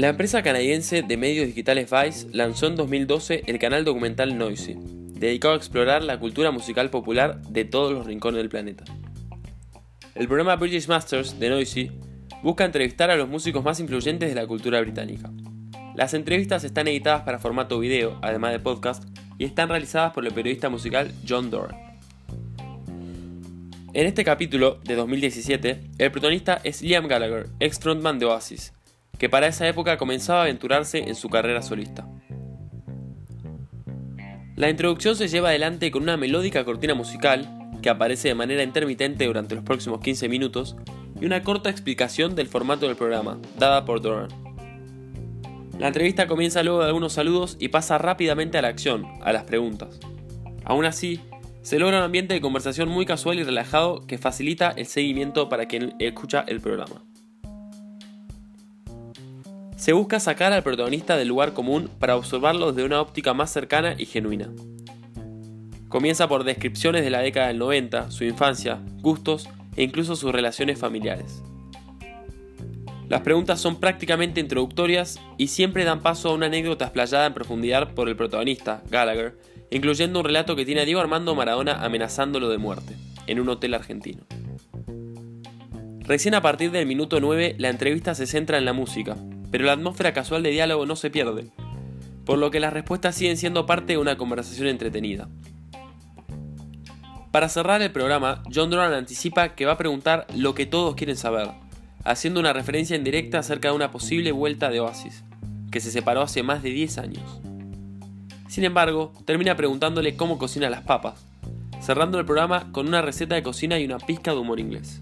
La empresa canadiense de medios digitales Vice lanzó en 2012 el canal documental Noisy, dedicado a explorar la cultura musical popular de todos los rincones del planeta. El programa British Masters de Noisy busca entrevistar a los músicos más influyentes de la cultura británica. Las entrevistas están editadas para formato video, además de podcast, y están realizadas por el periodista musical John Doran. En este capítulo de 2017, el protagonista es Liam Gallagher, ex frontman de Oasis, que para esa época comenzaba a aventurarse en su carrera solista. La introducción se lleva adelante con una melódica cortina musical, que aparece de manera intermitente durante los próximos 15 minutos, y una corta explicación del formato del programa, dada por Doran. La entrevista comienza luego de algunos saludos y pasa rápidamente a la acción, a las preguntas. Aún así, se logra un ambiente de conversación muy casual y relajado que facilita el seguimiento para quien escucha el programa. Se busca sacar al protagonista del lugar común para observarlo desde una óptica más cercana y genuina. Comienza por descripciones de la década del 90, su infancia, gustos e incluso sus relaciones familiares. Las preguntas son prácticamente introductorias y siempre dan paso a una anécdota explayada en profundidad por el protagonista, Gallagher, incluyendo un relato que tiene a Diego Armando Maradona amenazándolo de muerte, en un hotel argentino. Recién a partir del minuto 9 la entrevista se centra en la música, pero la atmósfera casual de diálogo no se pierde, por lo que las respuestas siguen siendo parte de una conversación entretenida. Para cerrar el programa, John Doran anticipa que va a preguntar lo que todos quieren saber, haciendo una referencia indirecta acerca de una posible vuelta de Oasis, que se separó hace más de 10 años. Sin embargo, termina preguntándole cómo cocina las papas, cerrando el programa con una receta de cocina y una pizca de humor inglés.